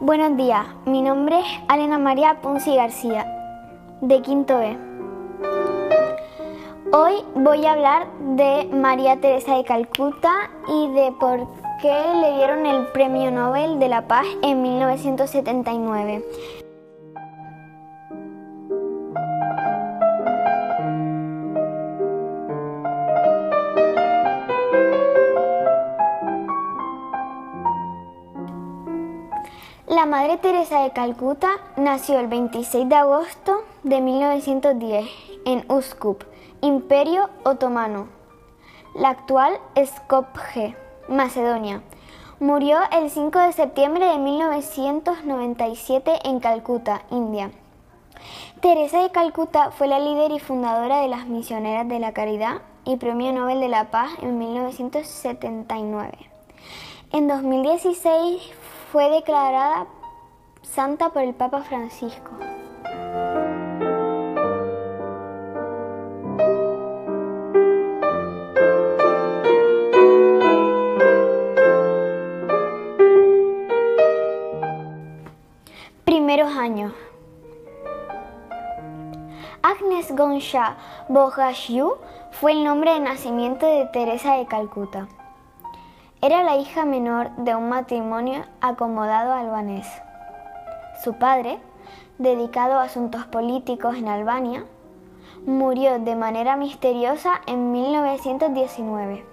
Buenos días, mi nombre es Elena María Ponzi García, de Quinto E. Hoy voy a hablar de María Teresa de Calcuta y de por qué le dieron el Premio Nobel de la Paz en 1979. Teresa de Calcuta nació el 26 de agosto de 1910 en Uskup, Imperio Otomano, la actual Skopje, Macedonia. Murió el 5 de septiembre de 1997 en Calcuta, India. Teresa de Calcuta fue la líder y fundadora de las Misioneras de la Caridad y Premio Nobel de la Paz en 1979. En 2016 fue declarada santa por el Papa Francisco. Primeros años. Agnes Gonsha Bogashiu fue el nombre de nacimiento de Teresa de Calcuta. Era la hija menor de un matrimonio acomodado albanés. Su padre, dedicado a asuntos políticos en Albania, murió de manera misteriosa en 1919.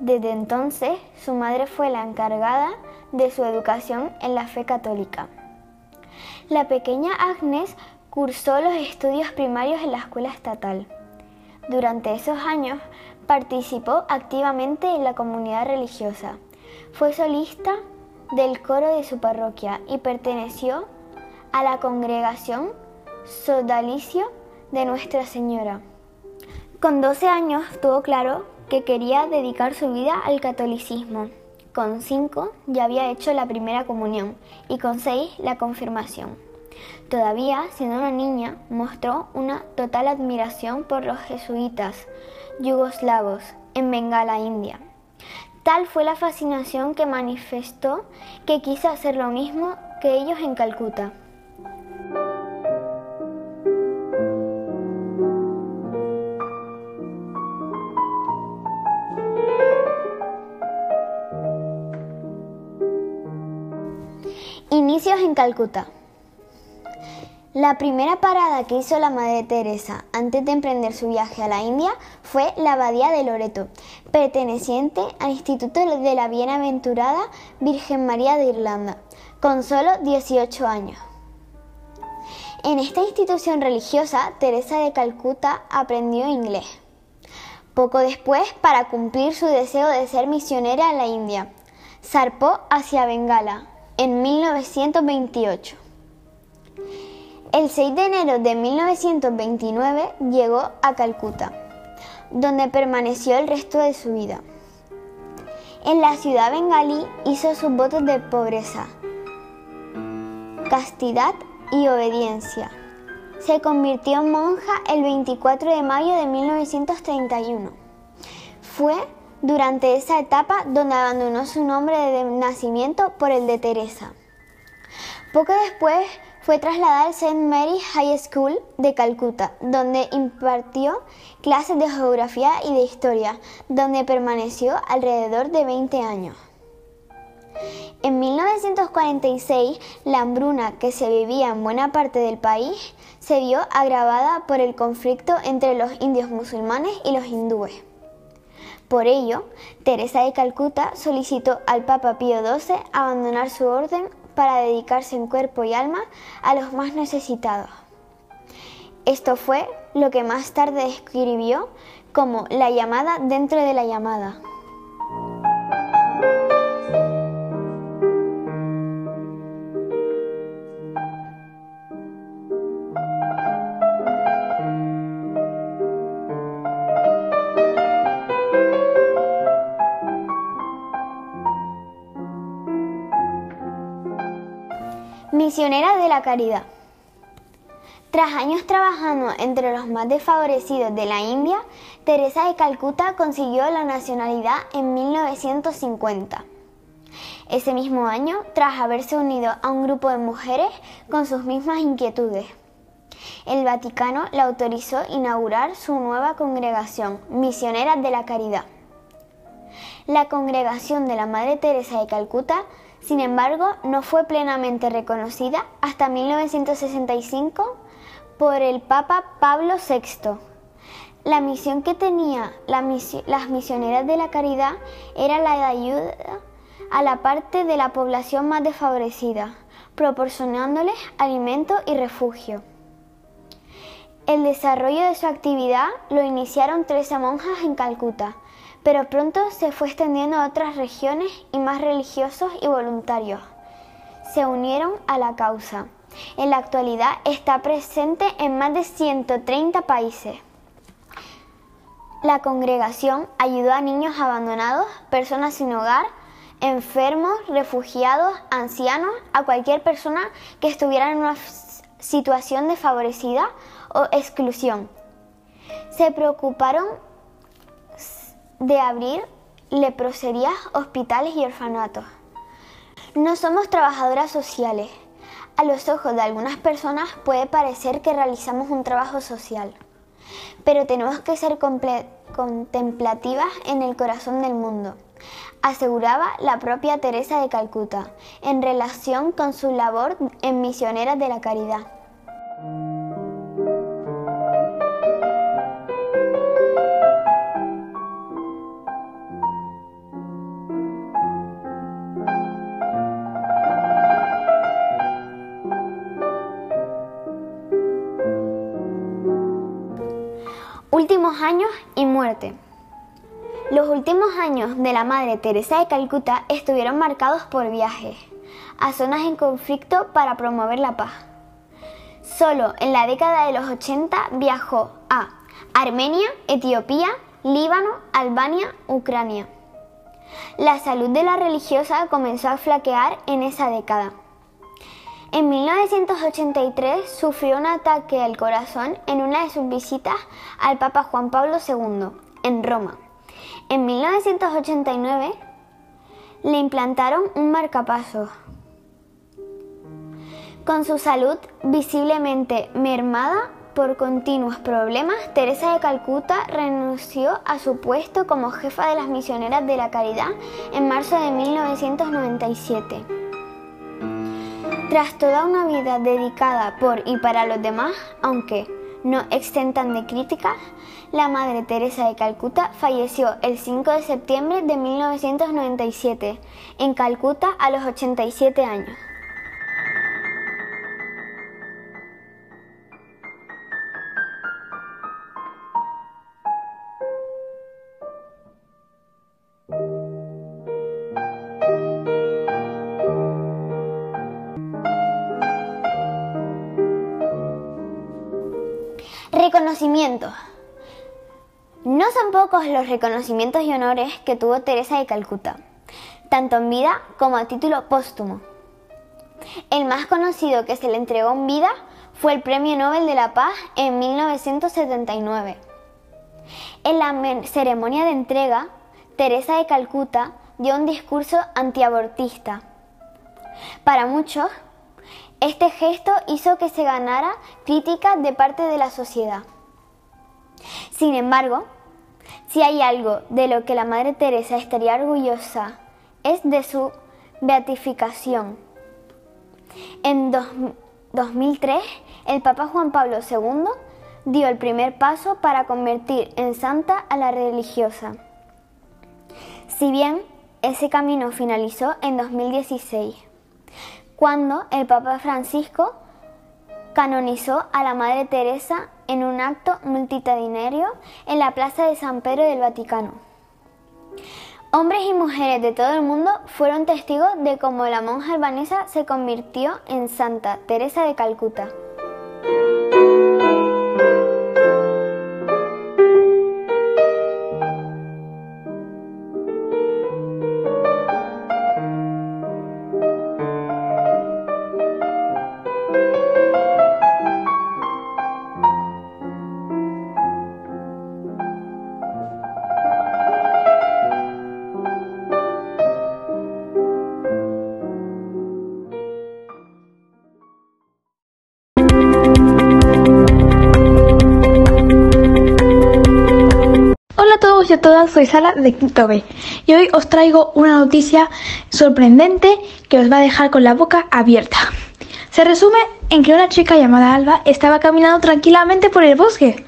Desde entonces, su madre fue la encargada de su educación en la fe católica. La pequeña Agnes cursó los estudios primarios en la escuela estatal. Durante esos años participó activamente en la comunidad religiosa. Fue solista del coro de su parroquia y perteneció a la congregación Sodalicio de Nuestra Señora. Con 12 años tuvo claro que quería dedicar su vida al catolicismo. Con 5 ya había hecho la primera comunión y con 6 la confirmación. Todavía, siendo una niña, mostró una total admiración por los jesuitas yugoslavos en Bengala, India. Tal fue la fascinación que manifestó que quiso hacer lo mismo que ellos en Calcuta. Inicios en Calcuta. La primera parada que hizo la Madre Teresa antes de emprender su viaje a la India fue la Abadía de Loreto, perteneciente al Instituto de la Bienaventurada Virgen María de Irlanda, con solo 18 años. En esta institución religiosa, Teresa de Calcuta aprendió inglés. Poco después, para cumplir su deseo de ser misionera en la India, zarpó hacia Bengala en 1928. El 6 de enero de 1929 llegó a Calcuta, donde permaneció el resto de su vida. En la ciudad bengalí hizo sus votos de pobreza, castidad y obediencia. Se convirtió en monja el 24 de mayo de 1931. Fue durante esa etapa donde abandonó su nombre de nacimiento por el de Teresa. Poco después fue trasladada al St. Mary's High School de Calcuta, donde impartió clases de geografía y de historia, donde permaneció alrededor de 20 años. En 1946, la hambruna que se vivía en buena parte del país se vio agravada por el conflicto entre los indios musulmanes y los hindúes. Por ello, Teresa de Calcuta solicitó al Papa Pío XII abandonar su orden para dedicarse en cuerpo y alma a los más necesitados. Esto fue lo que más tarde escribió como la llamada dentro de la llamada. Misionera de la Caridad. Tras años trabajando entre los más desfavorecidos de la India, Teresa de Calcuta consiguió la nacionalidad en 1950. Ese mismo año, tras haberse unido a un grupo de mujeres con sus mismas inquietudes, el Vaticano le autorizó inaugurar su nueva congregación, Misioneras de la Caridad. La congregación de la Madre Teresa de Calcuta, sin embargo, no fue plenamente reconocida hasta 1965 por el Papa Pablo VI. La misión que tenían las misioneras de la caridad era la de ayuda a la parte de la población más desfavorecida, proporcionándoles alimento y refugio. El desarrollo de su actividad lo iniciaron 13 monjas en Calcuta, pero pronto se fue extendiendo a otras regiones y más religiosos y voluntarios se unieron a la causa. En la actualidad está presente en más de 130 países. La congregación ayudó a niños abandonados, personas sin hogar, enfermos, refugiados, ancianos, a cualquier persona que estuviera en una situación desfavorecida o exclusión. Se preocuparon de abrir leproserías, hospitales y orfanatos. No somos trabajadoras sociales, a los ojos de algunas personas puede parecer que realizamos un trabajo social, pero tenemos que ser contemplativas en el corazón del mundo, aseguraba la propia Teresa de Calcuta en relación con su labor en Misioneras de la Caridad. Últimos años y muerte. Los últimos años de la Madre Teresa de Calcuta estuvieron marcados por viajes a zonas en conflicto para promover la paz. Solo en la década de los 80 viajó a Armenia, Etiopía, Líbano, Albania, Ucrania. La salud de la religiosa comenzó a flaquear en esa década. En 1983 sufrió un ataque al corazón en una de sus visitas al Papa Juan Pablo II, en Roma. En 1989 le implantaron un marcapasos. Con su salud visiblemente mermada por continuos problemas, Teresa de Calcuta renunció a su puesto como jefa de las misioneras de la caridad en marzo de 1997. Tras toda una vida dedicada por y para los demás, aunque no exentan de críticas, la Madre Teresa de Calcuta falleció el 5 de septiembre de 1997 en Calcuta a los 87 años. No son pocos los reconocimientos y honores que tuvo Teresa de Calcuta, tanto en vida como a título póstumo. El más conocido que se le entregó en vida fue el Premio Nobel de la Paz en 1979. En la ceremonia de entrega, Teresa de Calcuta dio un discurso antiabortista. Para muchos, este gesto hizo que se ganara críticas de parte de la sociedad. Sin embargo, si hay algo de lo que la Madre Teresa estaría orgullosa es de su beatificación. En 2003, el Papa Juan Pablo II dio el primer paso para convertir en santa a la religiosa. Si bien ese camino finalizó en 2016 cuando el Papa Francisco canonizó a la Madre Teresa en un acto multitudinario en la Plaza de San Pedro del Vaticano. Hombres y mujeres de todo el mundo fueron testigos de cómo la monja albanesa se convirtió en Santa Teresa de Calcuta. A todas, soy Sara de Quinto B y hoy os traigo una noticia sorprendente que os va a dejar con la boca abierta. Se resume en que una chica llamada Alba estaba caminando tranquilamente por el bosque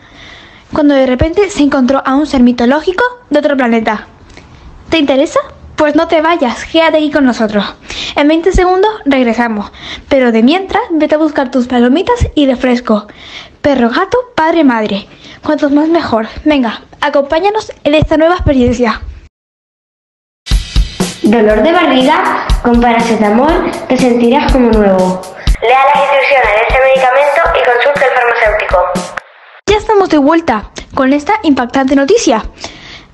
cuando de repente se encontró a un ser mitológico de otro planeta. ¿Te interesa? Pues no te vayas, quédate aquí con nosotros. En 20 segundos regresamos, pero de mientras vete a buscar tus palomitas y refresco. Perro, gato, padre, madre. Cuantos más mejor. Venga, acompáñanos en esta nueva experiencia. Dolor de barriga, con paracetamol te sentirás como nuevo. Lea las instrucciones de este medicamento y consulte al farmacéutico. Ya estamos de vuelta con esta impactante noticia.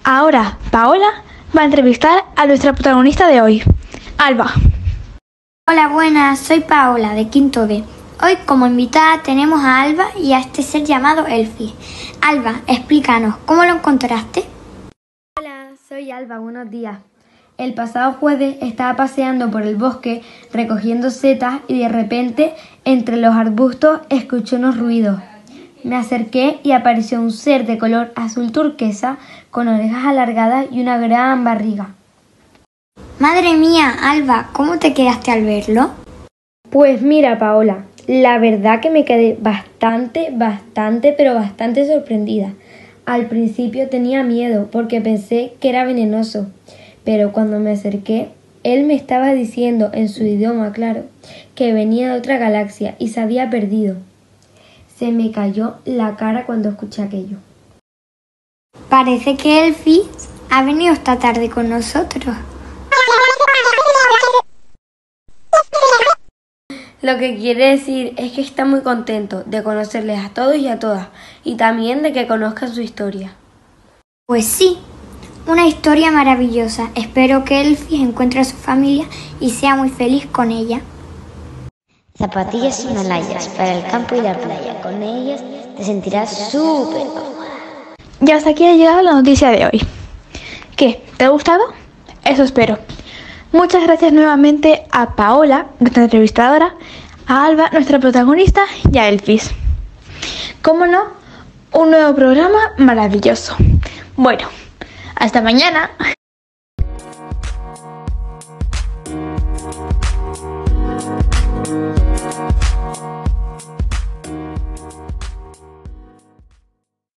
Ahora, Paola va a entrevistar a nuestra protagonista de hoy, Alba. Hola, buenas, soy Paola de Quinto B. Hoy como invitada tenemos a Alba y a este ser llamado Elfi. Alba, explícanos, ¿cómo lo encontraste? Hola, soy Alba, buenos días. El pasado jueves estaba paseando por el bosque recogiendo setas y de repente entre los arbustos escuché unos ruidos. Me acerqué y apareció un ser de color azul turquesa con orejas alargadas y una gran barriga. Madre mía, Alba, ¿cómo te quedaste al verlo? Pues mira, Paola, la verdad que me quedé bastante, bastante, pero bastante sorprendida. Al principio tenía miedo porque pensé que era venenoso, pero cuando me acerqué, él me estaba diciendo en su idioma, claro, que venía de otra galaxia y se había perdido. Se me cayó la cara cuando escuché aquello. Parece que Elfi ha venido esta tarde con nosotros. Lo que quiere decir es que está muy contento de conocerles a todos y a todas y también de que conozcan su historia. Pues sí, una historia maravillosa. Espero que Elfi encuentre a su familia y sea muy feliz con ella. Zapatillas himalayas para el campo y la playa. Con ellas te sentirás súper cómoda. Y hasta aquí ha llegado la noticia de hoy. ¿Qué? ¿Te ha gustado? Eso espero. Muchas gracias nuevamente a Paola, nuestra entrevistadora, a Alba, nuestra protagonista, y a Elfis. Como no, un nuevo programa maravilloso. Bueno, hasta mañana.